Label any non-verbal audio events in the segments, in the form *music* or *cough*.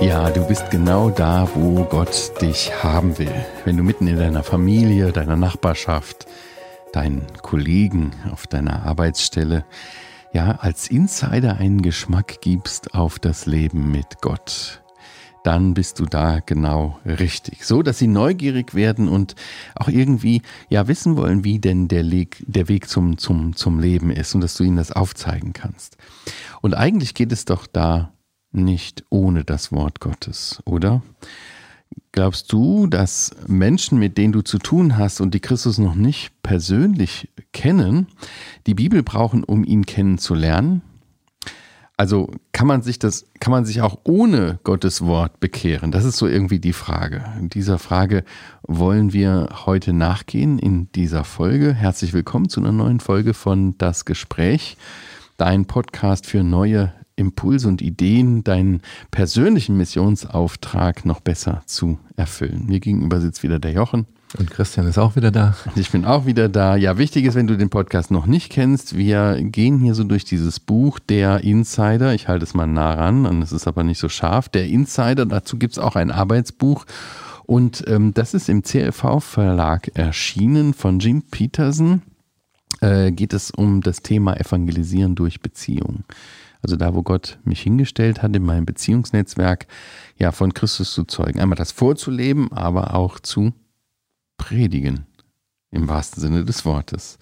Ja, du bist genau da, wo Gott dich haben will. Wenn du mitten in deiner Familie, deiner Nachbarschaft, deinen Kollegen auf deiner Arbeitsstelle, ja, als Insider einen Geschmack gibst auf das Leben mit Gott, dann bist du da genau richtig. So, dass sie neugierig werden und auch irgendwie, ja, wissen wollen, wie denn der, Leg, der Weg zum, zum, zum Leben ist und dass du ihnen das aufzeigen kannst. Und eigentlich geht es doch da nicht ohne das Wort Gottes, oder? Glaubst du, dass Menschen, mit denen du zu tun hast und die Christus noch nicht persönlich kennen, die Bibel brauchen, um ihn kennenzulernen? Also kann man sich das, kann man sich auch ohne Gottes Wort bekehren? Das ist so irgendwie die Frage. In dieser Frage wollen wir heute nachgehen in dieser Folge. Herzlich willkommen zu einer neuen Folge von Das Gespräch, dein Podcast für neue Impulse und Ideen, deinen persönlichen Missionsauftrag noch besser zu erfüllen. Mir gegenüber sitzt wieder der Jochen. Und Christian ist auch wieder da. Ich bin auch wieder da. Ja, wichtig ist, wenn du den Podcast noch nicht kennst, wir gehen hier so durch dieses Buch Der Insider. Ich halte es mal nah ran, und es ist aber nicht so scharf. Der Insider, dazu gibt es auch ein Arbeitsbuch. Und ähm, das ist im CLV-Verlag erschienen von Jim Peterson. Äh, geht es um das Thema Evangelisieren durch Beziehung. Also da, wo Gott mich hingestellt hat in meinem Beziehungsnetzwerk, ja, von Christus zu zeugen. Einmal das vorzuleben, aber auch zu predigen. Im wahrsten Sinne des Wortes.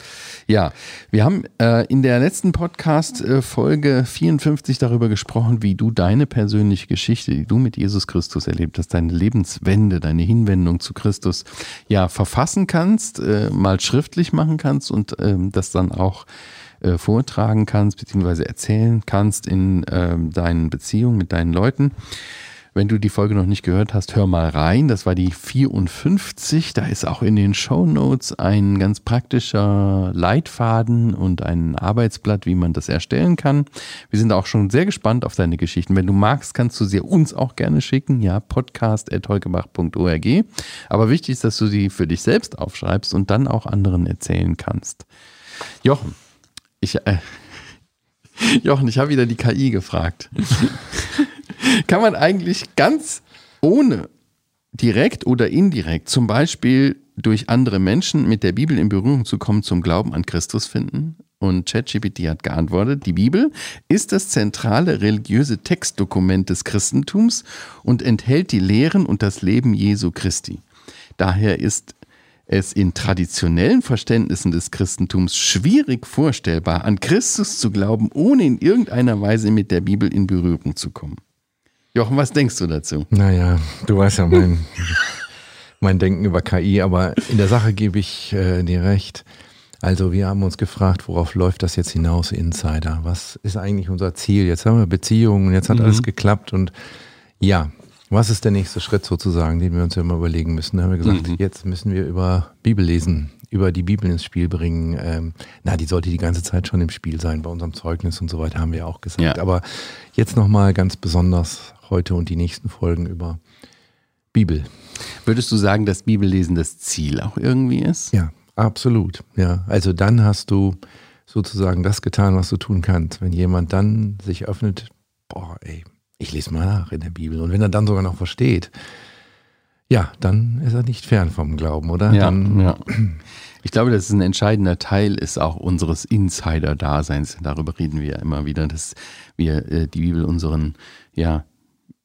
Ja, wir haben äh, in der letzten Podcast-Folge äh, 54 darüber gesprochen, wie du deine persönliche Geschichte, die du mit Jesus Christus erlebt hast, deine Lebenswende, deine Hinwendung zu Christus, ja, verfassen kannst, äh, mal schriftlich machen kannst und ähm, das dann auch äh, vortragen kannst, beziehungsweise erzählen kannst in ähm, deinen Beziehungen mit deinen Leuten. Wenn du die Folge noch nicht gehört hast, hör mal rein. Das war die 54. Da ist auch in den Show Notes ein ganz praktischer Leitfaden und ein Arbeitsblatt, wie man das erstellen kann. Wir sind auch schon sehr gespannt auf deine Geschichten. Wenn du magst, kannst du sie uns auch gerne schicken. Ja, podcast.heukebach.org. Aber wichtig ist, dass du sie für dich selbst aufschreibst und dann auch anderen erzählen kannst. Jochen, ich, äh, *laughs* Jochen, ich habe wieder die KI gefragt. *laughs* Kann man eigentlich ganz ohne direkt oder indirekt, zum Beispiel durch andere Menschen mit der Bibel in Berührung zu kommen, zum Glauben an Christus finden? Und ChatGPT hat geantwortet, die Bibel ist das zentrale religiöse Textdokument des Christentums und enthält die Lehren und das Leben Jesu Christi. Daher ist es in traditionellen Verständnissen des Christentums schwierig vorstellbar, an Christus zu glauben, ohne in irgendeiner Weise mit der Bibel in Berührung zu kommen. Jochen, was denkst du dazu? Naja, du weißt ja mein, mein Denken über KI, aber in der Sache gebe ich äh, dir recht. Also wir haben uns gefragt, worauf läuft das jetzt hinaus, Insider? Was ist eigentlich unser Ziel? Jetzt haben wir Beziehungen, jetzt hat mhm. alles geklappt und ja, was ist der nächste Schritt sozusagen, den wir uns ja immer überlegen müssen? Da haben wir gesagt, mhm. jetzt müssen wir über Bibel lesen, über die Bibel ins Spiel bringen. Ähm, na, die sollte die ganze Zeit schon im Spiel sein, bei unserem Zeugnis und so weiter haben wir auch gesagt. Ja. Aber jetzt nochmal ganz besonders heute und die nächsten Folgen über Bibel. Würdest du sagen, dass Bibellesen das Ziel auch irgendwie ist? Ja, absolut. Ja, also dann hast du sozusagen das getan, was du tun kannst. Wenn jemand dann sich öffnet, boah, ey, ich lese mal nach in der Bibel. Und wenn er dann sogar noch versteht, ja, dann ist er nicht fern vom Glauben, oder? Ja, dann, ja. Ich glaube, dass es ein entscheidender Teil ist auch unseres Insider-Daseins. Darüber reden wir ja immer wieder, dass wir äh, die Bibel unseren ja,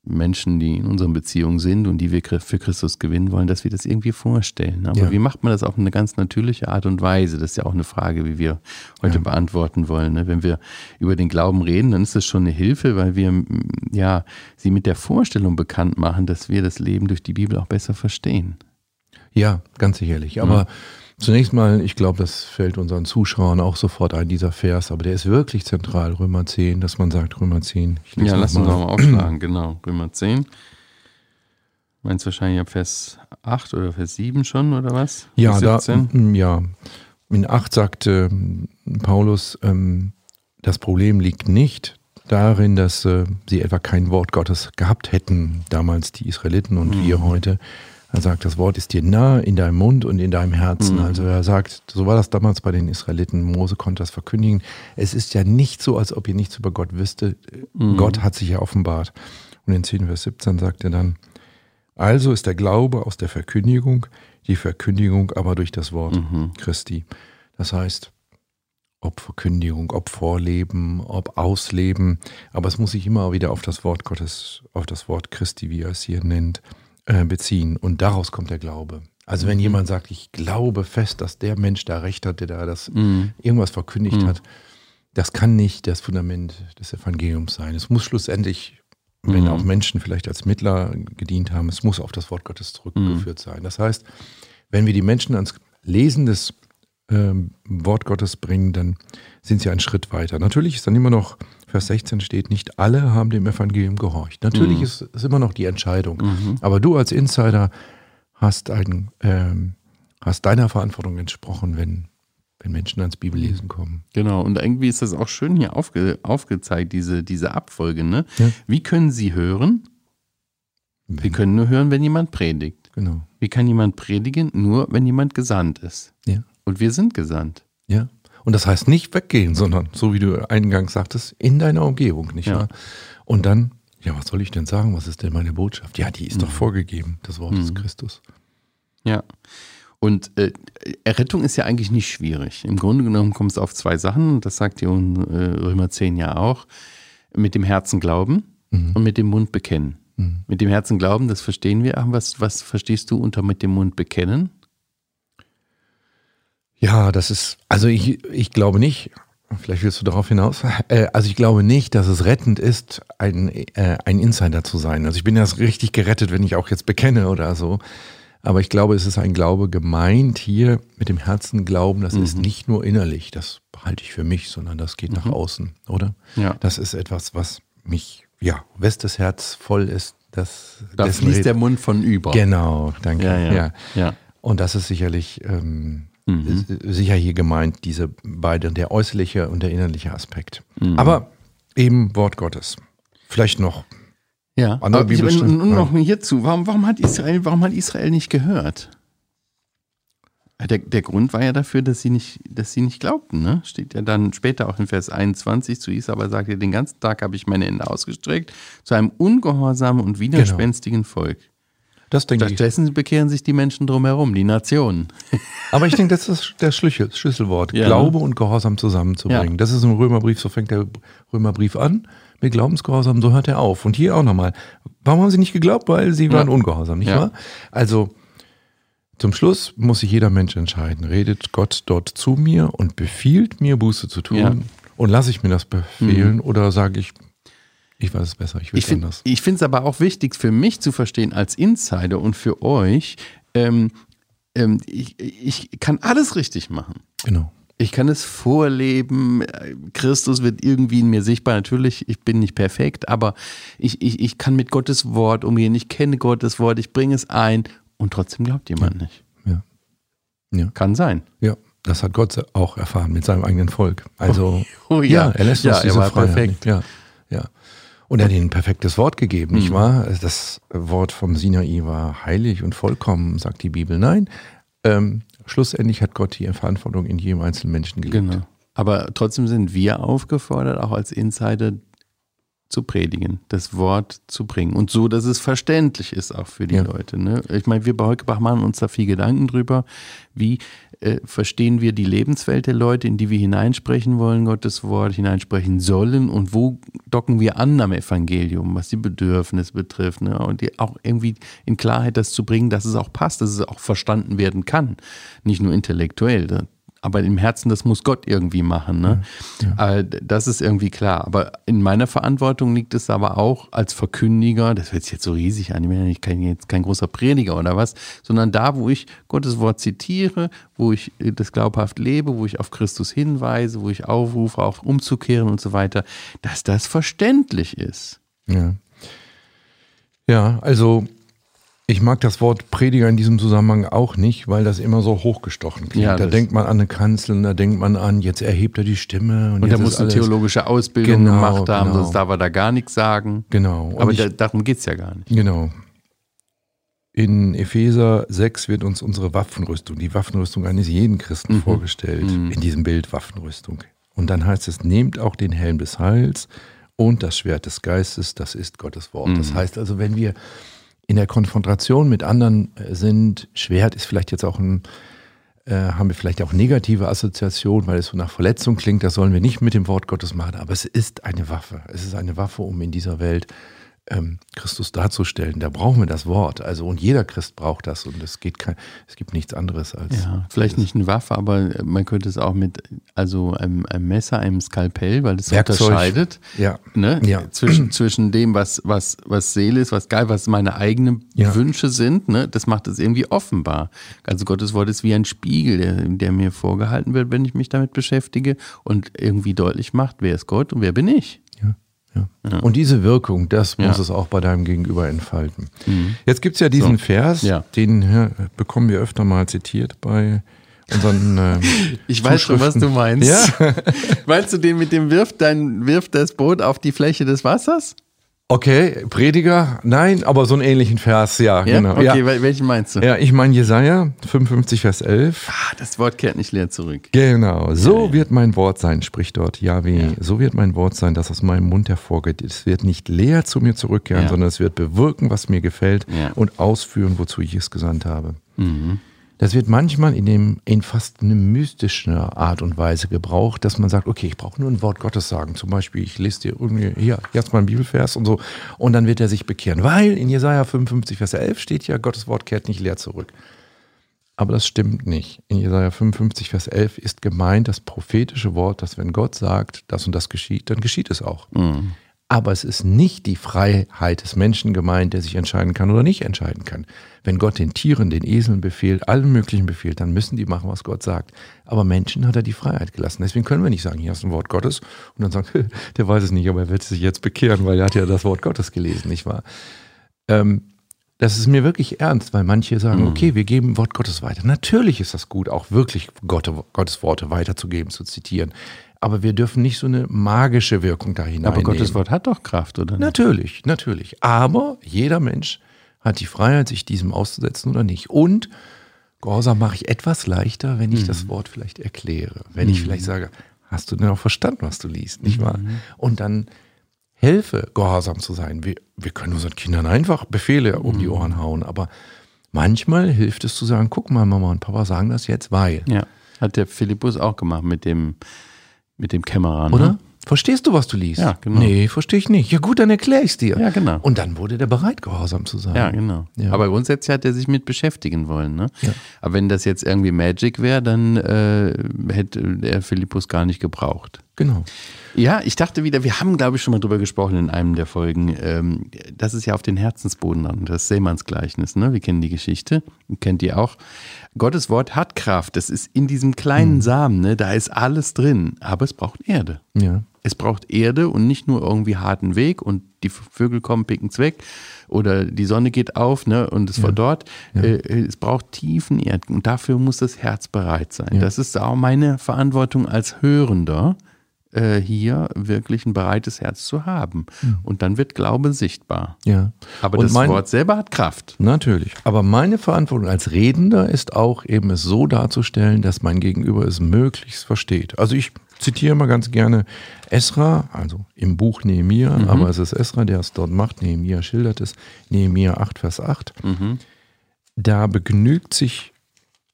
Menschen, die in unseren Beziehungen sind und die wir für Christus gewinnen wollen, dass wir das irgendwie vorstellen. Aber ja. wie macht man das auf eine ganz natürliche Art und Weise? Das ist ja auch eine Frage, wie wir heute ja. beantworten wollen. Ne? Wenn wir über den Glauben reden, dann ist das schon eine Hilfe, weil wir ja sie mit der Vorstellung bekannt machen, dass wir das Leben durch die Bibel auch besser verstehen. Ja, ganz sicherlich. Aber ja. Zunächst mal, ich glaube, das fällt unseren Zuschauern auch sofort ein, dieser Vers, aber der ist wirklich zentral, Römer 10, dass man sagt, Römer 10. ja, lass uns nochmal aufschlagen, genau, Römer 10. Meinst du wahrscheinlich ab Vers 8 oder Vers 7 schon, oder was? Ja, da, ja. In 8 sagte Paulus, ähm, das Problem liegt nicht darin, dass äh, sie etwa kein Wort Gottes gehabt hätten, damals die Israeliten und mhm. wir heute, Er sagt, das Wort ist dir nah in deinem Mund und in deinem Herzen. Mhm. Also er sagt, so war das damals bei den Israeliten. Mose konnte das verkündigen. Es ist ja nicht so, als ob ihr nichts über Gott wüsstet. Mhm. Gott hat sich ja offenbart. Und in 10 Vers 17 sagt er dann, also ist der Glaube aus der Verkündigung, die Verkündigung aber durch das Wort Mhm. Christi. Das heißt, ob Verkündigung, ob Vorleben, ob Ausleben, aber es muss sich immer wieder auf das Wort Gottes, auf das Wort Christi, wie er es hier nennt, äh, beziehen. Und daraus kommt der Glaube. Also wenn jemand sagt, ich glaube fest, dass der Mensch da recht hat, der da das Mhm. irgendwas verkündigt Mhm. hat, das kann nicht das Fundament des Evangeliums sein. Es muss schlussendlich, wenn Mhm. auch Menschen vielleicht als Mittler gedient haben, es muss auf das Wort Gottes zurückgeführt sein. Das heißt, wenn wir die Menschen ans Lesen des ähm, Wort Gottes bringen, dann sind sie einen Schritt weiter. Natürlich ist dann immer noch, Vers 16 steht, nicht alle haben dem Evangelium gehorcht. Natürlich Mhm. ist es immer noch die Entscheidung. Mhm. Aber du als Insider hast, ein, ähm, hast deiner Verantwortung entsprochen, wenn, wenn Menschen ans Bibellesen kommen. Genau, und irgendwie ist das auch schön hier aufge, aufgezeigt, diese, diese Abfolge. Ne? Ja. Wie können Sie hören? Wir können nur hören, wenn jemand predigt. Genau. Wie kann jemand predigen? Nur, wenn jemand gesandt ist. Ja. Und wir sind gesandt. Ja. Und das heißt nicht weggehen, sondern, so wie du eingangs sagtest, in deiner Umgebung, nicht Ja. wahr? Und dann, ja, was soll ich denn sagen? Was ist denn meine Botschaft? Ja, die ist doch vorgegeben, das Wort des Mhm. Christus. Ja. Und äh, Errettung ist ja eigentlich nicht schwierig. Im Grunde genommen kommt es auf zwei Sachen, das sagt in äh, Römer 10 ja auch. Mit dem Herzen glauben Mhm. und mit dem Mund bekennen. Mhm. Mit dem Herzen glauben, das verstehen wir. Aber was, was verstehst du unter mit dem Mund bekennen? Ja, das ist, also ich, ich glaube nicht, vielleicht willst du darauf hinaus, äh, also ich glaube nicht, dass es rettend ist, ein, äh, ein Insider zu sein. Also ich bin ja richtig gerettet, wenn ich auch jetzt bekenne oder so. Aber ich glaube, es ist ein Glaube gemeint hier mit dem Herzen glauben, das ist Mhm. nicht nur innerlich, das behalte ich für mich, sondern das geht nach Mhm. außen, oder? Ja. Das ist etwas, was mich, ja, wes das Herz voll ist, das Da fließt red- der Mund von über. Genau, danke. Ja, ja. ja. ja. Und das ist sicherlich ähm, Mhm. s- sicher hier gemeint, diese beiden, der äußerliche und der innerliche Aspekt. Mhm. Aber eben Wort Gottes. Vielleicht noch. Ja, Andere aber ich, und noch hierzu, warum, warum, hat Israel, warum hat Israel nicht gehört? Der, der Grund war ja dafür, dass sie nicht, dass sie nicht glaubten. Ne? Steht ja dann später auch in Vers 21 zu Israel, sagt er, den ganzen Tag habe ich meine Hände ausgestreckt zu einem ungehorsamen und widerspenstigen Volk. Das denke ich. Stattdessen bekehren sich die Menschen drumherum, die Nationen. *laughs* Aber ich denke, das ist der Schlüssel, Schlüsselwort. Ja. Glaube und Gehorsam zusammenzubringen. Ja. Das ist im Römerbrief, so fängt der Römerbrief an. Mit Glaubensgehorsam, so hört er auf. Und hier auch nochmal. Warum haben sie nicht geglaubt? Weil sie waren Ja. ungehorsam, nicht wahr? Also, zum Schluss muss sich jeder Mensch entscheiden. Redet Gott dort zu mir und befiehlt mir, Buße zu tun? Mhm. Und lasse ich mir das befehlen? Oder sage ich, ich weiß es besser, ich will Ich es finde anders? es aber auch wichtig für mich zu verstehen als Insider und für euch, ähm, ähm, ich, ich kann alles richtig machen. Genau. Ich kann es vorleben. Christus wird irgendwie in mir sichtbar. Natürlich, ich bin nicht perfekt, aber ich, ich, ich kann mit Gottes Wort umgehen. Ich kenne Gottes Wort, ich bringe es ein und trotzdem glaubt jemand nicht. Ja. Ja. Kann sein. Ja, das hat Gott auch erfahren mit seinem eigenen Volk. Also, Oh ja, er lässt uns ja, er diese war Freiheit. perfekt. Ja, ja. Und er hat ihnen ein perfektes Wort gegeben, nicht Mhm. wahr? Das Wort vom Sinai war heilig und vollkommen, sagt die Bibel. Nein, ähm, schlussendlich hat Gott die Verantwortung in jedem einzelnen Menschen gelegt. Genau. Aber trotzdem sind wir aufgefordert, auch als Insider zu predigen, das Wort zu bringen. Und so, dass es verständlich ist auch für die Ja. Leute. Ne? Ich meine, wir bei Heukebach machen uns da viel Gedanken drüber, wie äh, verstehen wir die Lebenswelt der Leute, in die wir hineinsprechen wollen, Gottes Wort hineinsprechen sollen und wo docken wir an am Evangelium, was die Bedürfnisse betrifft. Ne? Und die auch irgendwie in Klarheit das zu bringen, dass es auch passt, dass es auch verstanden werden kann. Nicht nur intellektuell. Da- aber im Herzen, das muss Gott irgendwie machen. Ne? Äh, Das ist irgendwie klar. Aber in meiner Verantwortung liegt es aber auch als Verkündiger, das hört sich jetzt so riesig an, ich bin ja jetzt kein großer Prediger oder was, sondern da, wo ich Gottes Wort zitiere, wo ich äh, das glaubhaft lebe, wo ich auf Christus hinweise, wo ich aufrufe, auch umzukehren und so weiter, dass das verständlich ist. Ja. ja, also ich mag das Wort Prediger in diesem Zusammenhang auch nicht, weil das immer so hochgestochen klingt. Ja, da das- denkt man an eine Kanzel, da denkt man an, jetzt erhebt er die Stimme. Und, Und er muss eine theologische Ausbildung Genau, gemacht haben, genau. sonst darf er da gar nichts sagen. Genau. Und Aber ich, da, darum geht es ja gar nicht. Genau. in Epheser 6 wird uns unsere Waffenrüstung, die Waffenrüstung eines jeden Christen Mhm. vorgestellt, Mhm. in diesem Bild Waffenrüstung. Und dann heißt es, nehmt auch den Helm des Heils und das Schwert des Geistes, das ist Gottes Wort. Das Mhm. heißt also, wenn wir in der Konfrontation mit anderen äh, sind, Schwert ist vielleicht jetzt auch ein, äh, haben wir vielleicht auch negative Assoziationen, weil es so nach Verletzung klingt, das sollen wir nicht mit dem Wort Gottes machen, aber es ist eine Waffe. Es ist eine Waffe, um in dieser Welt ähm, Christus darzustellen. Da brauchen wir das Wort. Also und jeder Christ braucht das und es geht kein, es gibt nichts anderes als. Ja, vielleicht nicht eine Waffe, aber man könnte es auch mit also einem, einem Messer, einem Skalpell, weil es Werkzeug. unterscheidet Ja. ne? Ja. zwischen, zwischen dem, was, was, was Seele ist, was geil, was meine eigenen Ja. Wünsche sind. Ne? Das macht es irgendwie offenbar. Also Gottes Wort ist wie ein Spiegel, der, der mir vorgehalten wird, wenn ich mich damit beschäftige und irgendwie deutlich macht, wer ist Gott und wer bin ich. Ja. Und diese Wirkung, das muss Ja. Mhm. es auch bei deinem Gegenüber entfalten. Jetzt gibt es ja diesen So. Vers, Ja. den ja, bekommen wir öfter mal zitiert bei unseren. ähm, *laughs* Ich weiß schon, was du meinst. *laughs* Meinst du den mit dem wirft dein wirft das Boot auf die Fläche des Wassers? Okay, Prediger? Nein, aber so einen ähnlichen Vers, ja, Ja? genau. Okay, ja. wel- welchen meinst du? ja, ich meine Jesaja 55, Vers 11. Ah, das Wort kehrt nicht leer zurück. Genau, so Ja. wird mein Wort sein, spricht dort Yahweh. So wird mein Wort sein, das aus meinem Mund hervorgeht. Es wird nicht leer zu mir zurückkehren, sondern es wird bewirken, was mir gefällt und ausführen, wozu ich es gesandt habe. Mhm. Das wird manchmal in, dem, in fast eine mystische Art und Weise gebraucht, dass man sagt, okay, ich brauche nur ein Wort Gottes sagen. Zum Beispiel, ich lese dir irgendwie, hier, jetzt mal ein Bibelvers und so. Und dann wird er sich bekehren. Weil in Jesaja 55, Vers 11 steht ja, Gottes Wort kehrt nicht leer zurück. Aber das stimmt nicht. In Jesaja 55, Vers 11 ist gemeint das prophetische Wort, dass wenn Gott sagt, das und das geschieht, dann geschieht es auch. Mhm. Aber es ist nicht die Freiheit des Menschen gemeint, der sich entscheiden kann oder nicht entscheiden kann. Wenn Gott den Tieren, den Eseln befehlt, allen möglichen befehlt, dann müssen die machen, was Gott sagt. Aber Menschen hat er die Freiheit gelassen. Deswegen können wir nicht sagen, hier ist ein Wort Gottes und dann sagen, *laughs* der weiß es nicht, aber er wird sich jetzt bekehren, weil er hat ja das Wort Gottes gelesen, nicht wahr? Ähm, das ist mir wirklich ernst, weil manche sagen, Mhm. okay, wir geben Wort Gottes weiter. Natürlich ist das gut, auch wirklich Gott, Gottes Worte weiterzugeben, zu zitieren. Aber wir dürfen nicht so eine magische Wirkung da hinein. Aber Gottes Wort hat doch Kraft, oder? nicht? Natürlich, natürlich. Aber jeder Mensch hat die Freiheit, sich diesem auszusetzen oder nicht. Und Gehorsam mache ich etwas leichter, wenn ich das Wort vielleicht erkläre. Wenn ich vielleicht sage, hast du denn auch verstanden, was du liest, nicht wahr? Und dann helfe, gehorsam zu sein. Wir, wir können unseren Kindern einfach Befehle um die Ohren hauen, aber manchmal hilft es zu sagen, guck mal, Mama und Papa sagen das jetzt, weil. Ja, hat der Philippus auch gemacht mit dem, mit dem Kämmerer. Ne? Oder? Verstehst du, was du liest? Ja, genau. Nee, verstehe ich nicht. Ja gut, dann erkläre ich es dir. Ja, genau. Und dann wurde der bereit, gehorsam zu sein. Ja, genau. Ja. Aber grundsätzlich hat er sich mit beschäftigen wollen. Ne? Ja. Aber wenn das jetzt irgendwie Magic wäre, dann äh, hätte der Philippus gar nicht gebraucht. Genau. Ja, ich dachte wieder, wir haben, glaube ich, schon mal drüber gesprochen in einem der Folgen. Ähm, das ist ja auf den Herzensboden an, das Seemannsgleichnis. Ne? Wir kennen die Geschichte, kennt ihr auch. Gottes Wort hat Kraft. Das ist in diesem kleinen Samen, ne? da ist alles drin. Aber es braucht Erde. Ja. Es braucht Erde und nicht nur irgendwie harten Weg und die Vögel kommen, picken es weg oder die Sonne geht auf ne, und es verdorrt. Äh, es braucht tiefen Erd und dafür muss das Herz bereit sein. Ja. Das ist auch meine Verantwortung als Hörender, äh, hier wirklich ein breites Herz zu haben. Und dann wird Glaube sichtbar. Ja. Aber Und das mein- Wort selber hat Kraft. Natürlich. Aber meine Verantwortung als Redender ist auch eben es so darzustellen, dass mein Gegenüber es möglichst versteht. Also ich zitiere mal ganz gerne Esra, also im Buch Nehemia, aber es ist Esra, der es dort macht. Nehemia schildert es. Nehemia 8, Vers 8. Da begnügt sich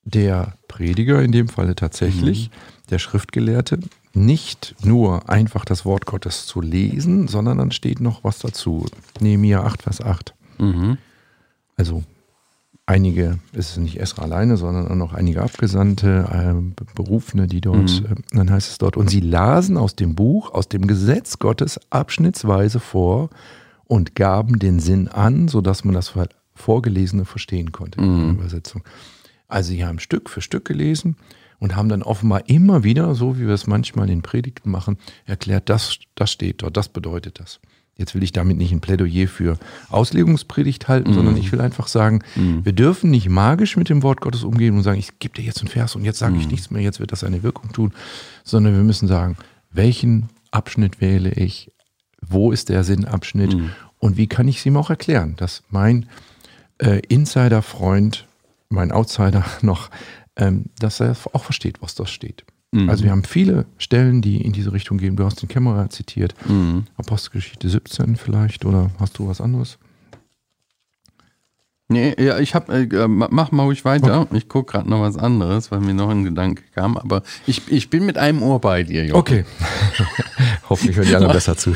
der Prediger, in dem Falle tatsächlich, der Schriftgelehrte, nicht nur einfach das Wort Gottes zu lesen, sondern dann steht noch was dazu. Nehemia 8, Vers 8 Mhm. also einige, es ist nicht Esra alleine, sondern auch noch einige Abgesandte, äh, Berufene, die dort, Mhm. äh, dann heißt es dort, und sie lasen aus dem Buch, aus dem Gesetz Gottes abschnittsweise vor und gaben den Sinn an, sodass man das Vorgelesene verstehen konnte in der Mhm. Übersetzung. Also sie haben Stück für Stück gelesen und haben dann offenbar immer wieder, so wie wir es manchmal in Predigten machen, erklärt, das, das steht dort, das bedeutet das. Jetzt will ich damit nicht ein Plädoyer für Auslegungspredigt halten, sondern ich will einfach sagen, wir dürfen nicht magisch mit dem Wort Gottes umgehen und sagen, ich gebe dir jetzt einen Vers und jetzt sage ich nichts mehr, jetzt wird das eine Wirkung tun, sondern wir müssen sagen, welchen Abschnitt wähle ich, wo ist der Sinnabschnitt und wie kann ich es ihm auch erklären, dass mein äh, Insider-Freund, mein Outsider *laughs* noch, dass er auch versteht, was das steht. Mhm. Also wir haben viele Stellen, die in diese Richtung gehen. Du hast den Kämmerer zitiert, Mhm. Apostelgeschichte 17 vielleicht, oder hast du was anderes? Nee, ja, ich hab, äh, mach mal ruhig weiter. Ich gucke gerade noch was anderes, weil mir noch ein Gedanke kam. Aber ich, ich bin mit einem Ohr bei dir, Jochen. Okay. *laughs* Hoffentlich hören die anderen besser zu.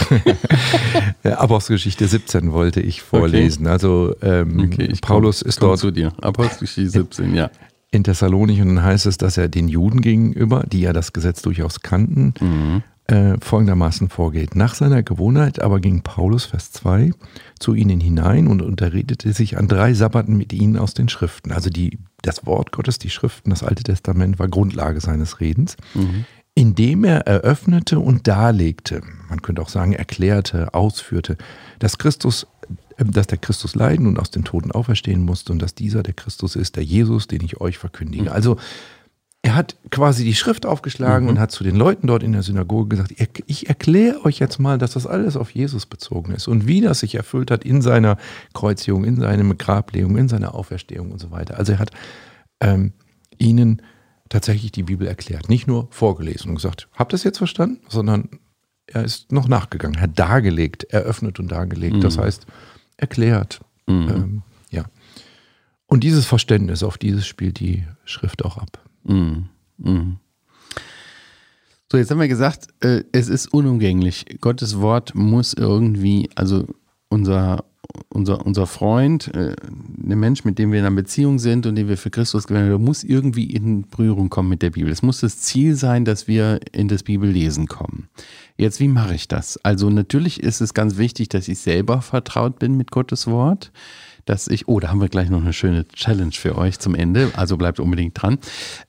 *laughs* Apostelgeschichte 17 wollte ich vorlesen. Also ähm, Okay, ich Paulus komm, ist komm dort zu dir. Apostelgeschichte 17, ja. In Thessalonich und dann heißt es, dass er den Juden gegenüber, die ja das Gesetz durchaus kannten, Mhm. äh, folgendermaßen vorgeht. Nach seiner Gewohnheit aber ging Paulus, Vers 2, zu ihnen hinein und unterredete sich an drei Sabbaten mit ihnen aus den Schriften. Also die, das Wort Gottes, die Schriften, das Alte Testament war Grundlage seines Redens, indem er eröffnete und darlegte, man könnte auch sagen erklärte, ausführte, dass Christus dass der Christus leiden und aus den Toten auferstehen musste und dass dieser der Christus ist, der Jesus, den ich euch verkündige. Also er hat quasi die Schrift aufgeschlagen und hat zu den Leuten dort in der Synagoge gesagt, "Ich- erkläre euch jetzt mal, dass das alles auf Jesus bezogen ist und wie das sich erfüllt hat in seiner Kreuzigung, in seiner Grablegung, in seiner Auferstehung und so weiter. Also er hat ähm, ihnen tatsächlich die Bibel erklärt, nicht nur vorgelesen und gesagt, habt ihr das jetzt verstanden, sondern er ist noch nachgegangen, hat dargelegt, eröffnet und dargelegt, das heißt erklärt. Ähm, ja. Und dieses Verständnis, auf dieses spielt die Schrift auch ab. Mhm. Mhm. So, jetzt haben wir gesagt, äh, es ist unumgänglich. Gottes Wort muss irgendwie, also unser, unser, unser Freund, äh, der Mensch, mit dem wir in einer Beziehung sind und den wir für Christus gewinnen, muss irgendwie in Berührung kommen mit der Bibel. Es muss das Ziel sein, dass wir in das Bibellesen kommen. Jetzt, wie mache ich das? Also natürlich ist es ganz wichtig, dass ich selber vertraut bin mit Gottes Wort dass ich, oh, da haben wir gleich noch eine schöne Challenge für euch zum Ende, also bleibt unbedingt dran,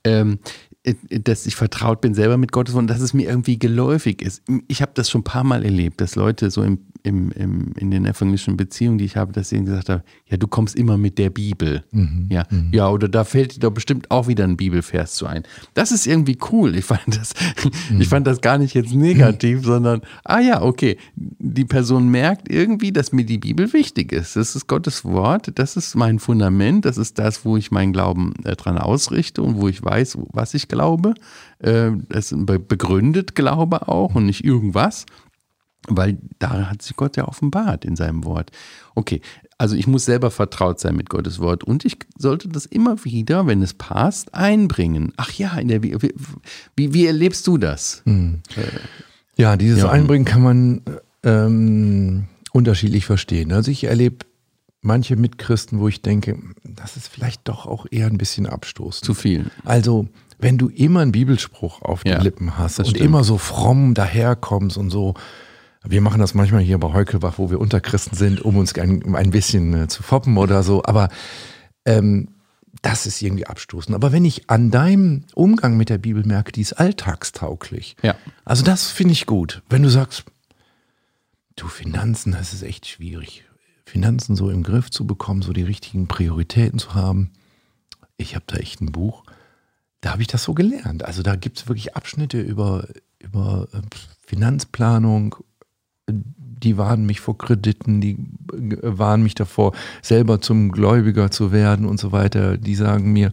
ähm, äh, dass ich vertraut bin selber mit Gottes Wort und dass es mir irgendwie geläufig ist. Ich habe das schon ein paar Mal erlebt, dass Leute so im, im, im, in den evangelischen Beziehungen, die ich habe, dass sie gesagt haben, ja, du kommst immer mit der Bibel. Ja, ja, oder da fällt dir doch bestimmt auch wieder ein Bibelvers zu ein. Das ist irgendwie cool. Ich fand das, *laughs* ich fand das gar nicht jetzt negativ, *laughs* sondern, ah ja, okay, die Person merkt irgendwie, dass mir die Bibel wichtig ist. Das ist Gottes Wort, das ist mein Fundament, das ist das, wo ich meinen Glauben äh, dran ausrichte und wo ich weiß, was ich glaube. Äh, das ist be- begründet Glaube auch und nicht irgendwas. Weil da hat sich Gott ja offenbart in seinem Wort. Okay, also ich muss selber vertraut sein mit Gottes Wort und ich sollte das immer wieder, wenn es passt, einbringen. Ach ja, in der, wie, wie, wie erlebst du das? Ja, dieses Ja. Einbringen kann man ähm, unterschiedlich verstehen. Also ich erlebe manche Mitchristen, wo ich denke, das ist vielleicht doch auch eher ein bisschen abstoßend. Zu viel. Also, wenn du immer einen Bibelspruch auf den Ja, Lippen hast und stimmt. immer so fromm daherkommst und so, wir machen das manchmal hier bei Heukelbach, wo wir Unterchristen sind, um uns ein, ein bisschen äh, zu foppen oder so, aber ähm, das ist irgendwie abstoßend. Aber wenn ich an deinem Umgang mit der Bibel merke, die ist alltagstauglich, Ja. also das finde ich gut. Wenn du sagst, du Finanzen, das ist echt schwierig. Finanzen so im Griff zu bekommen, so die richtigen Prioritäten zu haben. Ich habe da echt ein Buch, da habe ich das so gelernt. Also da gibt es wirklich Abschnitte über, über äh, Finanzplanung, die warnen mich vor Krediten, die äh, warnen mich davor, selber zum Gläubiger zu werden und so weiter. Die sagen mir,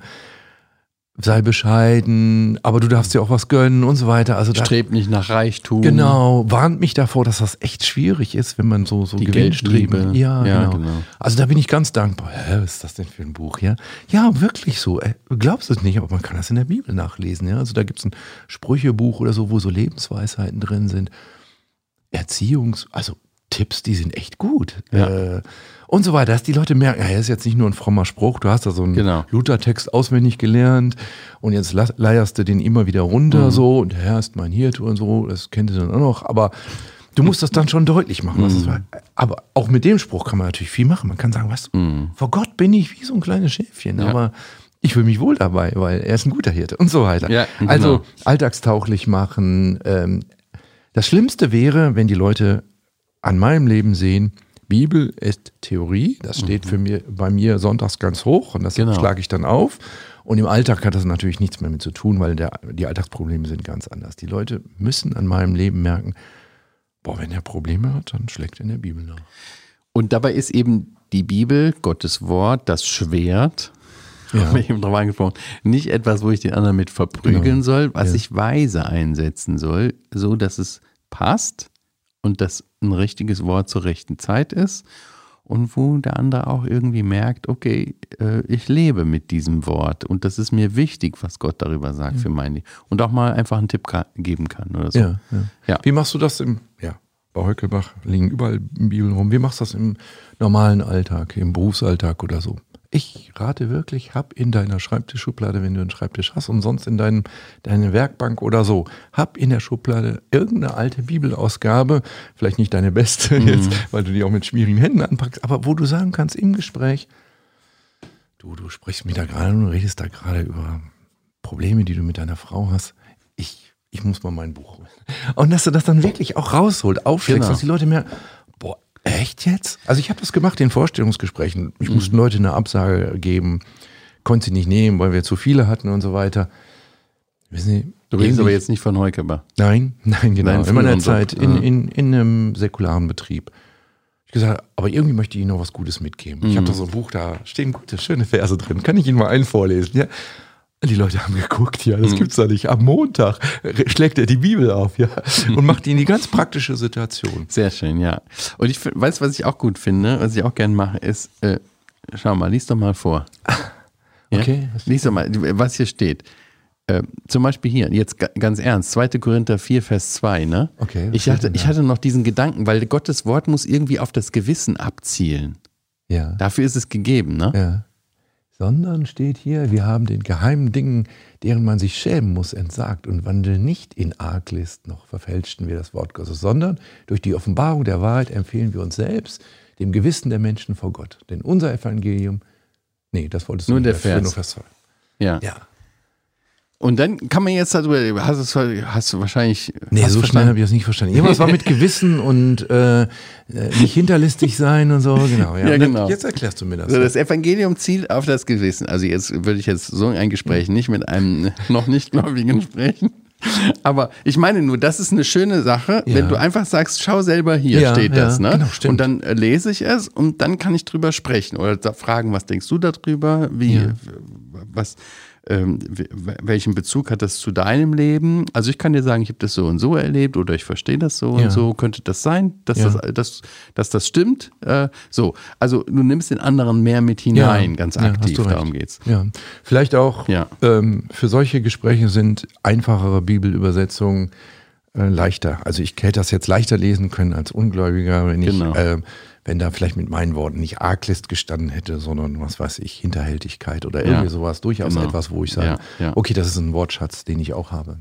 sei bescheiden, aber du darfst dir auch was gönnen und so weiter. Also Strebt nicht nach Reichtum. Genau, warnt mich davor, dass das echt schwierig ist, wenn man so, so Die. Geldliebe. Ja, Ja, genau. genau. Also da bin ich ganz dankbar. Hä, was ist das denn für ein Buch? Ja, ja wirklich so. Äh, Du glaubst es nicht, aber man kann das in der Bibel nachlesen. Ja? Also da gibt es ein Sprüchebuch oder so, wo so Lebensweisheiten drin sind. Erziehungs-, also Tipps, die sind echt gut. Ja. Äh, und so weiter, dass die Leute merken, ja, das ist jetzt nicht nur ein frommer Spruch, du hast da so einen Genau. Luthertext auswendig gelernt und jetzt leierst du den immer wieder runter Mhm. so und der Herr ist mein Hirte und so, das kennt ihr dann auch noch, aber du musst das dann schon deutlich machen. Was Mhm. Aber auch mit dem Spruch kann man natürlich viel machen. Man kann sagen, was, vor Gott bin ich wie so ein kleines Schäfchen, Mhm. Ja. aber ich fühle mich wohl dabei, weil er ist ein guter Hirte und so weiter. Ja, genau. Also alltagstauglich machen. Ähm, das Schlimmste wäre, wenn die Leute an meinem Leben sehen, Bibel ist Theorie, das steht für mir, bei mir sonntags ganz hoch und das Genau. schlage ich dann auf. Und im Alltag hat das natürlich nichts mehr mit zu tun, weil der, die Alltagsprobleme sind ganz anders. Die Leute müssen an meinem Leben merken, boah, wenn er Probleme hat, dann schlägt er in der Bibel nach. Und dabei ist eben die Bibel, Gottes Wort, das Schwert, *laughs* ja. habe ich eben drauf angesprochen, nicht etwas, wo ich den anderen mit verprügeln genau. soll, was ja. ich weise einsetzen soll, so dass es passt und das ein richtiges Wort zur rechten Zeit ist und wo der andere auch irgendwie merkt, okay, äh, ich lebe mit diesem Wort und das ist mir wichtig, was Gott darüber sagt ja. für mein Leben und auch mal einfach einen Tipp geben kann oder so. Ja, ja. ja. Wie machst du das im, ja, bei Heukelbach liegen überall Bibeln rum. Wie machst du das im normalen Alltag, im Berufsalltag oder so? Ich rate wirklich, hab in deiner Schreibtischschublade, wenn du einen Schreibtisch hast und sonst in deinem, deine Werkbank oder so, hab in der Schublade irgendeine alte Bibelausgabe, vielleicht nicht deine beste mhm. jetzt, weil du die auch mit schwierigen Händen anpackst, aber wo du sagen kannst im Gespräch, du, du sprichst mir da gerade und redest da gerade über Probleme, die du mit deiner Frau hast. Ich, ich muss mal mein Buch holen. Und dass du das dann wirklich auch rausholt, aufschlägst, genau. dass die Leute merken, Echt jetzt? Also ich habe das gemacht in Vorstellungsgesprächen. Ich mhm. musste Leute eine Absage geben, konnte sie nicht nehmen, weil wir zu viele hatten und so weiter. Wissen Sie, du redest aber jetzt nicht von Heukeber. Nein, *laughs* nein, genau. Nein, in meiner Zeit in, ah. in, in einem säkularen Betrieb. Ich gesagt, aber irgendwie möchte ich Ihnen noch was Gutes mitgeben. Mhm. Ich habe da so ein Buch, da stehen gute, schöne Verse drin. Kann ich Ihnen mal einen vorlesen? Ja? Die Leute haben geguckt, ja, das mhm. gibt's doch nicht. Am Montag schlägt er die Bibel auf, ja, und macht ihnen die ganz praktische Situation. Sehr schön, ja. Und ich weiß, was ich auch gut finde, was ich auch gerne mache, ist, äh, schau mal, lies doch mal vor. *laughs* Ja? Okay. Lies doch mal, was hier steht. Äh, zum Beispiel hier, jetzt ganz ernst, 2. Korinther 4, Vers 2, ne? Okay. Ich hatte, ich hatte noch diesen Gedanken, weil Gottes Wort muss irgendwie auf das Gewissen abzielen. Ja. Dafür ist es gegeben, ne? Ja sondern steht hier, wir haben den geheimen Dingen, deren man sich schämen muss, entsagt und wandeln nicht in Arglist, noch verfälschten wir das Wort Gottes, sondern durch die Offenbarung der Wahrheit empfehlen wir uns selbst, dem Gewissen der Menschen vor Gott. Denn unser Evangelium, nee, das wolltest du nur nicht, der Vers. Nur Vers 2. Ja. ja. Und dann kann man jetzt darüber, hast du, hast du wahrscheinlich. Nee, so schnell habe ich das nicht verstanden. Irgendwas war mit Gewissen und äh, äh, nicht hinterlistig sein und so, genau. Ja, ja genau. Jetzt erklärst du mir das. Also das Evangelium zielt auf das Gewissen. Also jetzt würde ich jetzt so ein Gespräch nicht mit einem noch nicht Gläubigen sprechen. Aber ich meine nur, das ist eine schöne Sache, ja. wenn du einfach sagst, schau selber hier ja, steht das, ne? Genau, und dann äh, lese ich es und dann kann ich drüber sprechen oder fragen, was denkst du darüber? Wie, was, ähm, welchen Bezug hat das zu deinem Leben? Also ich kann dir sagen, ich habe das so und so erlebt oder ich verstehe das so ja. und so. Könnte das sein, dass, ja. das, dass, dass das stimmt? Äh, so, also du nimmst den anderen mehr mit hinein, ja. ganz aktiv, darum geht's. Ja, vielleicht auch ähm, für solche Gespräche sind einfachere Bibelübersetzungen äh, leichter. Also ich hätte das jetzt leichter lesen können als Ungläubiger, wenn genau. ich äh, wenn da vielleicht mit meinen Worten nicht Arglist gestanden hätte, sondern was weiß ich, Hinterhältigkeit oder irgendwie ja, sowas, durchaus genau. etwas, wo ich sage, ja, ja. okay, das ist ein Wortschatz, den ich auch habe.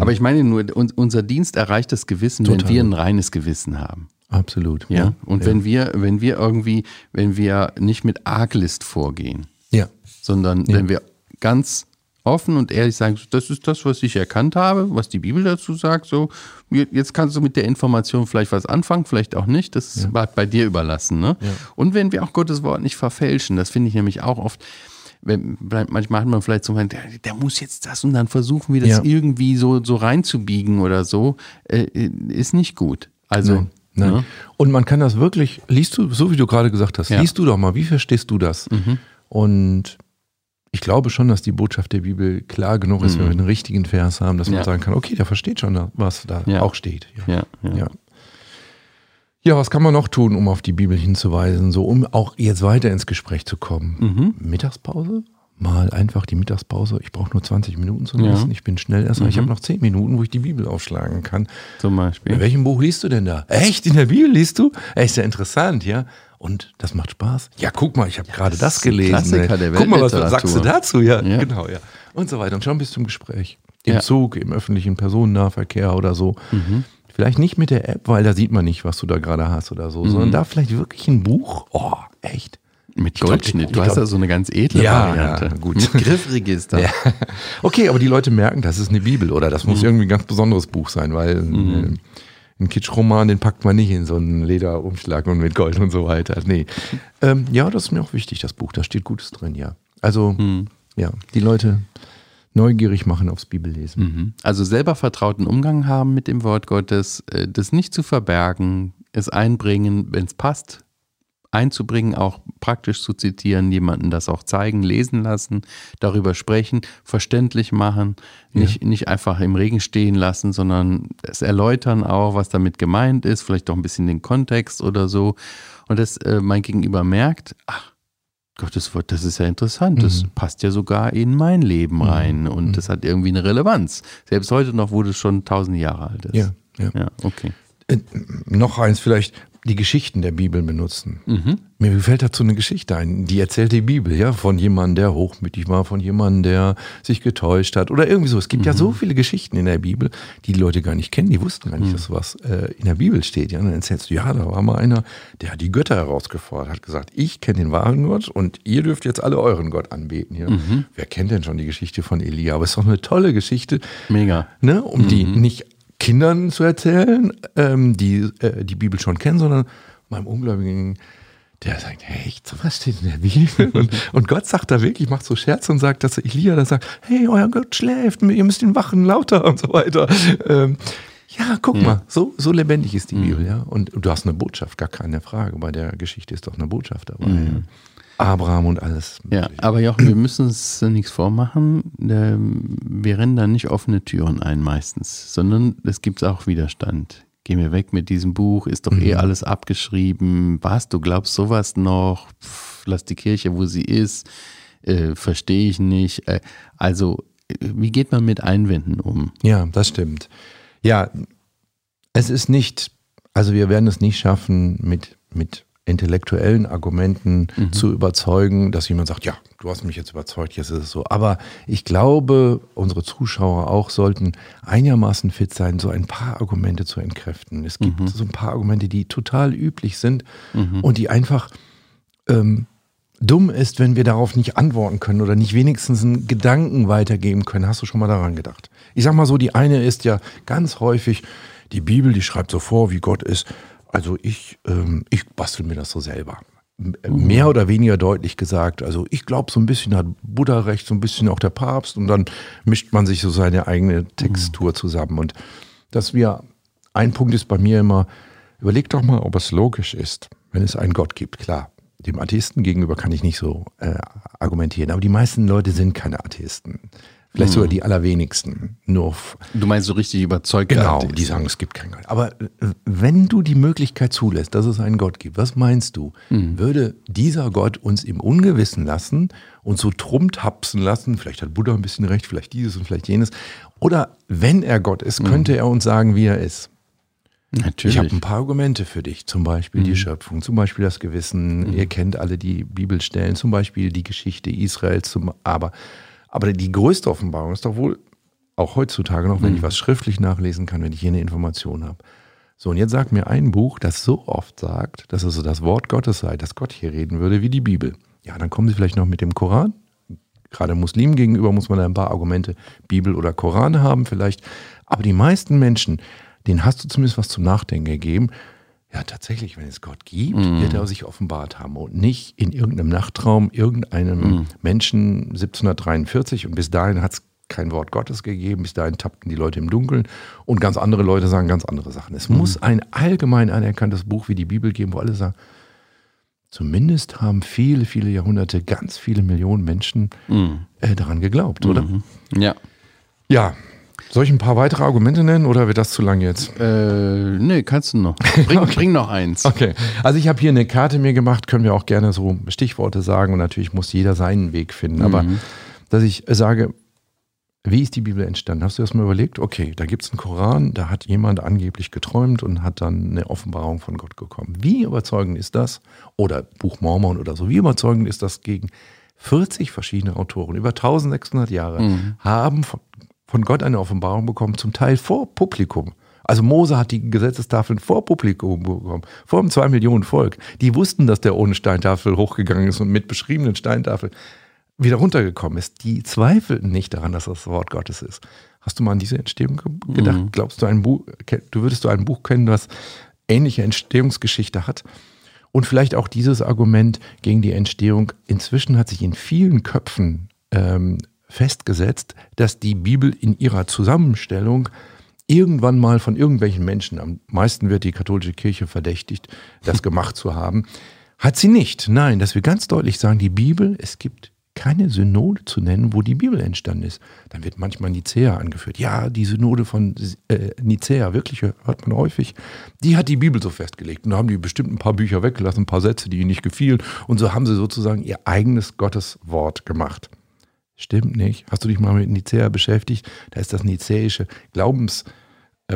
Aber ich meine nur, unser Dienst erreicht das Gewissen, Total. wenn wir ein reines Gewissen haben. Absolut. Ja. Und wenn wir, wenn wir irgendwie, wenn wir nicht mit Arglist vorgehen, ja. sondern wenn wir ganz offen und ehrlich sagen, das ist das, was ich erkannt habe, was die Bibel dazu sagt. So, jetzt kannst du mit der Information vielleicht was anfangen, vielleicht auch nicht. Das ist ja. bei dir überlassen. Ne? Ja. Und wenn wir auch Gottes Wort nicht verfälschen, das finde ich nämlich auch oft. Wenn, manchmal hat man vielleicht so, der, der muss jetzt das und dann versuchen wir das ja. irgendwie so, so reinzubiegen oder so, äh, ist nicht gut. Also. Nein. Nein. Ne? Und man kann das wirklich, liest du, so wie du gerade gesagt hast, liest du doch mal, wie verstehst du das? Mhm. Und ich glaube schon, dass die Botschaft der Bibel klar genug ist, mhm. wenn wir mhm. einen richtigen Vers haben, dass man sagen kann, okay, der versteht schon, was da ja. auch steht. Ja. Ja, ja. ja, was kann man noch tun, um auf die Bibel hinzuweisen, so um auch jetzt weiter ins Gespräch zu kommen? Mhm. Mittagspause? Mal einfach die Mittagspause. Ich brauche nur 20 Minuten zum Lesen. Ich bin schnell erstmal. Mhm. Ich habe noch 10 Minuten, wo ich die Bibel aufschlagen kann. Zum Beispiel. In welchem Buch liest du denn da? Echt? In der Bibel liest du? Ey, ist ja interessant, ja. Und das macht Spaß. Ja, guck mal, ich habe ja, gerade das, das gelesen. Klassiker der Guck mal, was sagst du dazu? Ja, ja, genau, ja. Und so weiter. Und schon bis zum Gespräch. Im ja. Zug, im öffentlichen Personennahverkehr oder so. Mhm. Vielleicht nicht mit der App, weil da sieht man nicht, was du da gerade hast oder so, mhm. sondern da vielleicht wirklich ein Buch. Oh, echt. Mit Goldschnitt. du hast ja so eine ganz edle ja, Variante. Ja, gut. Mit Griffregister. Ja. Okay, aber die Leute merken, das ist eine Bibel oder das muss mhm. irgendwie ein ganz besonderes Buch sein, weil mhm. Ein Kitschroman, den packt man nicht in so einen Lederumschlag und mit Gold und so weiter. Nee. Ähm, ja, das ist mir auch wichtig, das Buch. Da steht Gutes drin, ja. Also, mhm. ja, die Leute neugierig machen aufs Bibellesen. Mhm. Also selber vertrauten Umgang haben mit dem Wort Gottes, äh, das nicht zu verbergen, es einbringen, wenn es passt, einzubringen, auch praktisch zu zitieren, jemanden das auch zeigen, lesen lassen, darüber sprechen, verständlich machen, nicht, ja. nicht einfach im Regen stehen lassen, sondern es erläutern auch, was damit gemeint ist, vielleicht auch ein bisschen den Kontext oder so. Und dass äh, mein Gegenüber merkt, ach, Gottes Wort, das ist ja interessant. Das mhm. passt ja sogar in mein Leben mhm. rein mhm. und das hat irgendwie eine Relevanz. Selbst heute noch, wo das schon tausend Jahre alt ist. Ja, ja. ja okay. Äh, noch eins vielleicht, die Geschichten der Bibel benutzen. Mhm. Mir fällt dazu eine Geschichte ein, die erzählt die Bibel, ja, von jemandem, der hochmütig war, von jemandem, der sich getäuscht hat oder irgendwie so. Es gibt mhm. ja so viele Geschichten in der Bibel, die die Leute gar nicht kennen, die wussten gar nicht, mhm. dass sowas äh, in der Bibel steht. Ja, und dann erzählst du, ja, da war mal einer, der hat die Götter herausgefordert, hat gesagt, ich kenne den wahren Gott und ihr dürft jetzt alle euren Gott anbeten. Ja. Mhm. Wer kennt denn schon die Geschichte von Elia? Aber es ist doch eine tolle Geschichte. Mega. Ne, um die mhm. nicht Kindern zu erzählen, ähm, die äh, die Bibel schon kennen, sondern meinem Ungläubigen, der sagt, hey, was steht in der Bibel? *laughs* Und, und, Gott sagt da wirklich, macht so Scherz und sagt, dass Elia da sagt, hey, euer Gott schläft, ihr müsst ihn wachen, lauter und so weiter. Ähm, ja, guck ja. mal, so, so lebendig ist die mhm. Bibel, ja. Und, und, du hast eine Botschaft, gar keine Frage. Bei der Geschichte ist doch eine Botschaft dabei. Mhm. Ja. Abraham und alles. Ja, aber Jochen, wir müssen uns nichts vormachen. Ähm, wir rennen da nicht offene Türen ein meistens, sondern es gibt auch Widerstand. Geh mir weg mit diesem Buch, ist doch eh mhm. eh alles abgeschrieben. Was, du glaubst sowas noch? Pff, lass die Kirche, wo sie ist. Äh, Verstehe ich nicht. Äh, also, wie geht man mit Einwänden um? Ja, das stimmt. Ja, es ist nicht, also wir werden es nicht schaffen, mit, mit intellektuellen Argumenten mhm. zu überzeugen, dass jemand sagt, ja, du hast mich jetzt überzeugt, jetzt ist es so. Aber ich glaube, unsere Zuschauer auch sollten einigermaßen fit sein, so ein paar Argumente zu entkräften. Es gibt mhm. so ein paar Argumente, die total üblich sind mhm. und die einfach ähm, dumm ist, wenn wir darauf nicht antworten können oder nicht wenigstens einen Gedanken weitergeben können. Hast du schon mal daran gedacht? Ich sag mal so, die eine ist ja ganz häufig, die Bibel, die schreibt so vor, wie Gott ist. Also ich, ähm, ich bastel mir das so selber. Mhm. Mehr oder weniger deutlich gesagt. Also ich glaube, so ein bisschen hat Buddha recht, so ein bisschen auch der Papst und dann mischt man sich so seine eigene Textur zusammen. Und dass wir, ein Punkt ist bei mir immer, überleg doch mal, ob es logisch ist, wenn es einen Gott gibt. Klar, dem Atheisten gegenüber kann ich nicht so äh, argumentieren, aber die meisten Leute sind keine Atheisten. Vielleicht sogar mhm. die allerwenigsten. Nur du meinst so richtig überzeugt? Genau, die sagen, es gibt keinen Gott. Aber äh, wenn du die Möglichkeit zulässt, dass es einen Gott gibt, was meinst du? Mhm. Würde dieser Gott uns im Ungewissen lassen und so trummtapsen lassen? Vielleicht hat Buddha ein bisschen recht, vielleicht dieses und vielleicht jenes. Oder wenn er Gott ist, könnte mhm. er uns sagen, wie er ist. Natürlich. Ich habe ein paar Argumente für dich, zum Beispiel mhm. die Schöpfung, zum Beispiel das Gewissen. Mhm. Ihr kennt alle die Bibelstellen, zum Beispiel die Geschichte Israels. Zum, aber aber die größte Offenbarung ist doch wohl auch heutzutage noch, wenn mhm. ich was schriftlich nachlesen kann, wenn ich hier eine Information habe. So, und jetzt sagt mir ein Buch, das so oft sagt, dass es so das Wort Gottes sei, dass Gott hier reden würde, wie die Bibel. Ja, dann kommen sie vielleicht noch mit dem Koran. Gerade Muslimen gegenüber muss man da ein paar Argumente, Bibel oder Koran haben vielleicht. Aber die meisten Menschen, denen hast du zumindest was zum Nachdenken gegeben. Ja, tatsächlich, wenn es Gott gibt, mm. wird er sich offenbart haben und nicht in irgendeinem Nachtraum irgendeinem mm. Menschen 1743 und bis dahin hat es kein Wort Gottes gegeben, bis dahin tappten die Leute im Dunkeln und ganz andere Leute sagen ganz andere Sachen. Es mm. muss ein allgemein anerkanntes Buch wie die Bibel geben, wo alle sagen, zumindest haben viele, viele Jahrhunderte ganz viele Millionen Menschen mm. äh, daran geglaubt, oder? -hmm. Ja. Ja, soll ich ein paar weitere Argumente nennen oder wird das zu lang jetzt? Äh, nee, kannst du noch. *laughs* Bring, okay. bring noch eins. Okay. Also ich habe hier eine Karte mir gemacht, können wir auch gerne so Stichworte sagen und natürlich muss jeder seinen Weg finden. Aber mhm. dass ich sage, wie ist die Bibel entstanden? Hast du das mal überlegt? Okay, da gibt es einen Koran, da hat jemand angeblich geträumt und hat dann eine Offenbarung von Gott bekommen. Wie überzeugend ist das? Oder Buch Mormon oder so, wie überzeugend ist das gegen 40 verschiedene Autoren über 1600 Jahre mhm. haben von Gott eine Offenbarung bekommen, zum Teil vor Publikum. Also Mose hat die Gesetzestafeln vor Publikum bekommen, vor einem zwei Millionen Volk. Die wussten, dass der ohne Steintafel hochgegangen ist und mit beschriebenen Steintafeln wieder runtergekommen ist. Die zweifelten nicht daran, dass das Wort Gottes ist. Hast du mal an diese Entstehung gedacht? Mhm. Glaubst du, ein Buch, du würdest du ein Buch kennen, das ähnliche Entstehungsgeschichte hat? Und vielleicht auch dieses Argument gegen die Entstehung. Inzwischen hat sich in vielen Köpfen ähm, festgesetzt, dass die Bibel in ihrer Zusammenstellung irgendwann mal von irgendwelchen Menschen, am meisten wird die katholische Kirche verdächtigt, das gemacht zu haben, Hat sie nicht. Nein, dass wir ganz deutlich sagen, die Bibel, es gibt keine Synode zu nennen, wo die Bibel entstanden ist. Dann wird manchmal Nicea angeführt. Ja, die Synode von äh, Nicea, wirklich hört man häufig, die hat die Bibel so festgelegt. Und da haben die bestimmt ein paar Bücher weggelassen, ein paar Sätze, die ihnen nicht gefielen. Und so haben sie sozusagen ihr eigenes Gotteswort gemacht. Stimmt nicht. Hast du dich mal mit Nicea beschäftigt? Da ist das nizäische Glaubens-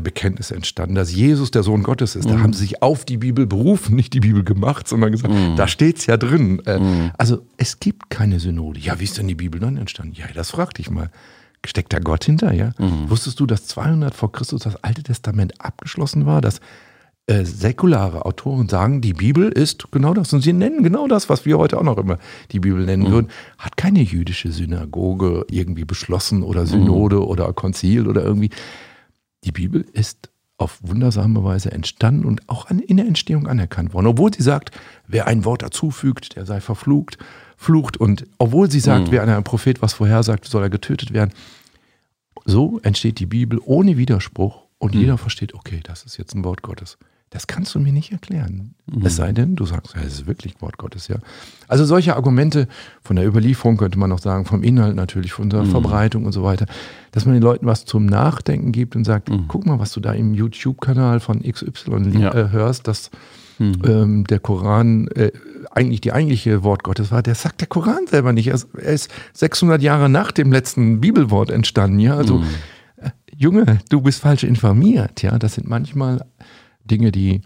Bekenntnis entstanden, dass Jesus der Sohn Gottes ist. Da mhm. haben sie sich auf die Bibel berufen, nicht die Bibel gemacht, sondern gesagt, mhm. da steht es ja drin. Äh, mhm. Also es gibt keine Synode. Ja, wie ist denn die Bibel dann entstanden? Ja, das frag dich mal. Steckt da Gott hinter, ja? Mhm. Wusstest du, dass 200 vor Christus das Alte Testament abgeschlossen war? Dass äh, säkulare Autoren sagen, die Bibel ist genau das. Und sie nennen genau das, was wir heute auch noch immer die Bibel nennen mhm. würden. Hat keine jüdische Synagoge irgendwie beschlossen oder Synode mhm. oder Konzil oder irgendwie die Bibel ist auf wundersame Weise entstanden und auch in der Entstehung anerkannt worden. Obwohl sie sagt, wer ein Wort dazufügt, der sei verflucht, flucht. Und obwohl sie sagt, mhm. wer einem Prophet was vorhersagt, soll er getötet werden. So entsteht die Bibel ohne Widerspruch und mhm. jeder versteht, okay, das ist jetzt ein Wort Gottes. Das kannst du mir nicht erklären. Mhm. Es sei denn, du sagst, es ist wirklich Wort Gottes, ja. Also solche Argumente von der Überlieferung könnte man noch sagen, vom Inhalt natürlich, von der mhm. Verbreitung und so weiter, dass man den Leuten was zum Nachdenken gibt und sagt, mhm. guck mal, was du da im YouTube-Kanal von XY ja. äh, hörst, dass mhm. ähm, der Koran äh, eigentlich die eigentliche Wort Gottes war. Der sagt der Koran selber nicht. Er ist 600 Jahre nach dem letzten Bibelwort entstanden, ja. Also mhm. äh, Junge, du bist falsch informiert, ja. Das sind manchmal Dinge, die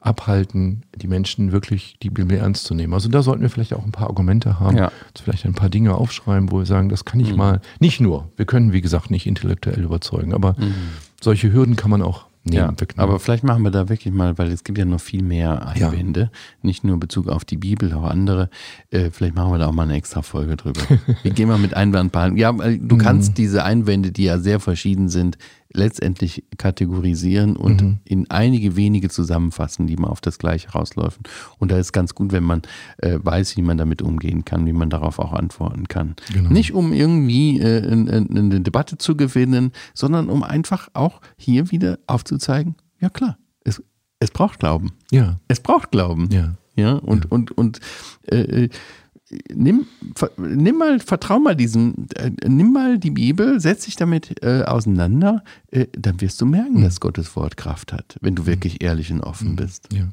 abhalten, die Menschen wirklich die Bibel ernst zu nehmen. Also da sollten wir vielleicht auch ein paar Argumente haben, ja. vielleicht ein paar Dinge aufschreiben, wo wir sagen, das kann ich mhm. mal, nicht nur, wir können wie gesagt nicht intellektuell überzeugen, aber mhm. solche Hürden kann man auch ja, aber vielleicht machen wir da wirklich mal, weil es gibt ja noch viel mehr Einwände, ja. nicht nur in Bezug auf die Bibel, auch andere. Äh, vielleicht machen wir da auch mal eine extra Folge drüber. *laughs* Wie gehen wir mit Einwandbehandlung? Ja, du mhm. kannst diese Einwände, die ja sehr verschieden sind, letztendlich kategorisieren und mhm. in einige wenige zusammenfassen, die mal auf das Gleiche rausläufen. Und da ist ganz gut, wenn man äh, weiß, wie man damit umgehen kann, wie man darauf auch antworten kann. Genau. Nicht um irgendwie äh, eine Debatte zu gewinnen, sondern um einfach auch hier wieder aufzuzeigen, ja klar, es, es braucht Glauben. Ja. Es braucht Glauben. Ja. Ja, und, ja. und, und äh, nimm, nimm mal, vertrau mal diesem, äh, nimm mal die Bibel, setz dich damit äh, auseinander, äh, dann wirst du merken, mhm. dass Gottes Wort Kraft hat, wenn du wirklich mhm. ehrlich und offen mhm. bist. Ja.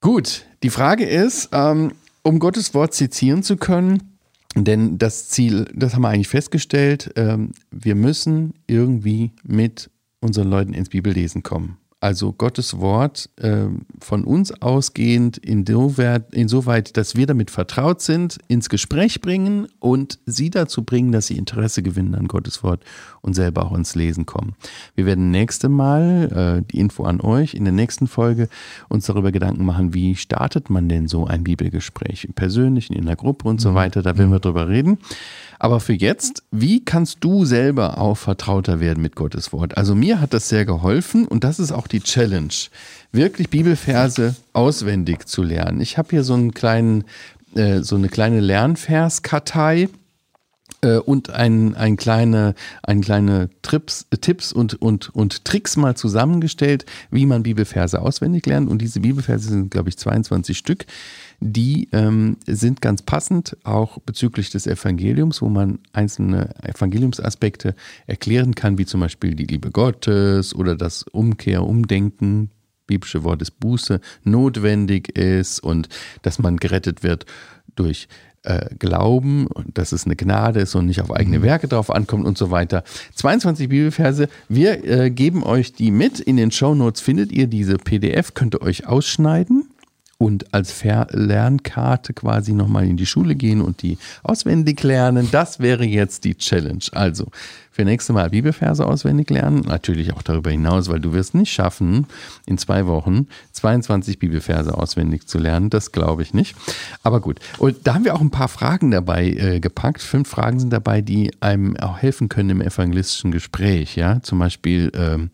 Gut, die Frage ist, ähm, um Gottes Wort zitieren zu können, denn das Ziel, das haben wir eigentlich festgestellt, ähm, wir müssen irgendwie mit unseren Leuten ins Bibellesen kommen. Also Gottes Wort äh, von uns ausgehend insoweit, insoweit, dass wir damit vertraut sind, ins Gespräch bringen und sie dazu bringen, dass sie Interesse gewinnen an Gottes Wort und selber auch ins Lesen kommen. Wir werden nächste Mal, äh, die Info an euch, in der nächsten Folge uns darüber Gedanken machen, wie startet man denn so ein Bibelgespräch, im persönlichen, in der Gruppe und so mhm. weiter. Da werden wir drüber reden. Aber für jetzt, wie kannst du selber auch vertrauter werden mit Gottes Wort? Also mir hat das sehr geholfen und das ist auch die Challenge, wirklich Bibelverse auswendig zu lernen. Ich habe hier so einen kleinen, äh, so eine kleine Lernverskartei äh, und ein, ein kleine, ein kleine Trips, Tipps und, und, und Tricks mal zusammengestellt, wie man Bibelverse auswendig lernt. Und diese Bibelverse sind, glaube ich, 22 Stück die ähm, sind ganz passend auch bezüglich des Evangeliums, wo man einzelne Evangeliumsaspekte erklären kann, wie zum Beispiel die Liebe Gottes oder das Umkehr, Umdenken, biblische Wort des Buße, notwendig ist und dass man gerettet wird durch äh, Glauben und dass es eine Gnade ist und nicht auf eigene mhm. Werke drauf ankommt und so weiter. 22 Bibelverse. Wir äh, geben euch die mit. In den Show Notes findet ihr diese PDF, könnt ihr euch ausschneiden und als Verlernkarte quasi nochmal in die Schule gehen und die auswendig lernen. Das wäre jetzt die Challenge. Also für nächste Mal Bibelverse auswendig lernen. Natürlich auch darüber hinaus, weil du wirst nicht schaffen, in zwei Wochen 22 Bibelverse auswendig zu lernen. Das glaube ich nicht. Aber gut. Und da haben wir auch ein paar Fragen dabei äh, gepackt. Fünf Fragen sind dabei, die einem auch helfen können im evangelistischen Gespräch. Ja, zum Beispiel, ähm,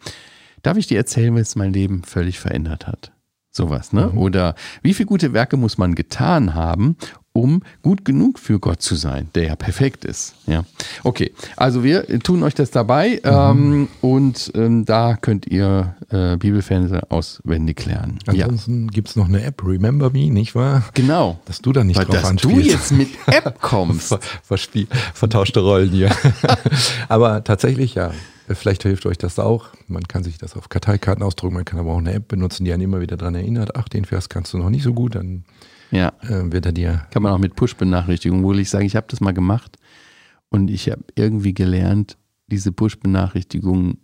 darf ich dir erzählen, was mein Leben völlig verändert hat? Sowas, ne? Mhm. Oder wie viele gute Werke muss man getan haben, um gut genug für Gott zu sein, der ja perfekt ist. Ja, okay. Also wir tun euch das dabei mhm. ähm, und ähm, da könnt ihr äh, Bibelfans auswendig lernen. Ansonsten ja. gibt es noch eine App, Remember Me, nicht wahr? Genau. Dass du da nicht Weil, drauf dass anspielst. du jetzt mit App *laughs* kommst. Ver Verspiel vertauschte Rollen hier. *laughs* Aber tatsächlich ja. Vielleicht hilft euch das auch. Man kann sich das auf Karteikarten ausdrucken, man kann aber auch eine App benutzen, die einen immer wieder daran erinnert, ach, den Vers kannst du noch nicht so gut, dann ja. äh, wird er dir. Kann man auch mit Push-Benachrichtigungen, wo ich sage, ich habe das mal gemacht und ich habe irgendwie gelernt, diese Push-Benachrichtigungen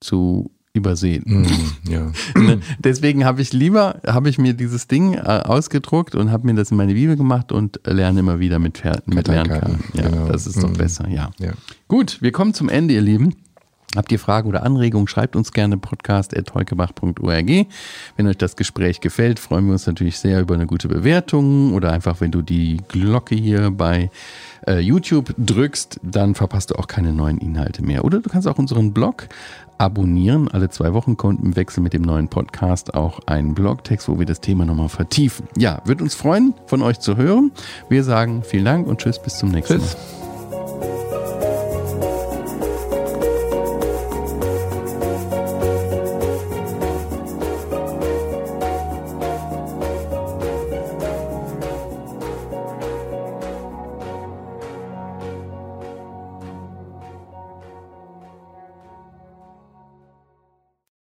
zu übersehen. Mm, ja. Ne? Deswegen habe ich lieber, habe ich mir dieses Ding äh, ausgedruckt und habe mir das in meine Bibel gemacht und lerne immer wieder mit, mit Lernkarten. Ja, genau. Das ist doch mm. besser, ja. ja. Gut, wir kommen zum Ende, ihr Lieben. Habt ihr Fragen oder Anregungen, schreibt uns gerne podcast.heukebach.org. Wenn euch das Gespräch gefällt, freuen wir uns natürlich sehr über eine gute Bewertung oder einfach, wenn du die Glocke hier bei äh, YouTube drückst, dann verpasst du auch keine neuen Inhalte mehr. Oder du kannst auch unseren Blog abonnieren. Alle zwei Wochen kommt im Wechsel mit dem neuen Podcast auch ein Blogtext, wo wir das Thema nochmal vertiefen. Ja, wird uns freuen, von euch zu hören. Wir sagen vielen Dank und tschüss, bis zum nächsten tschüss. Mal.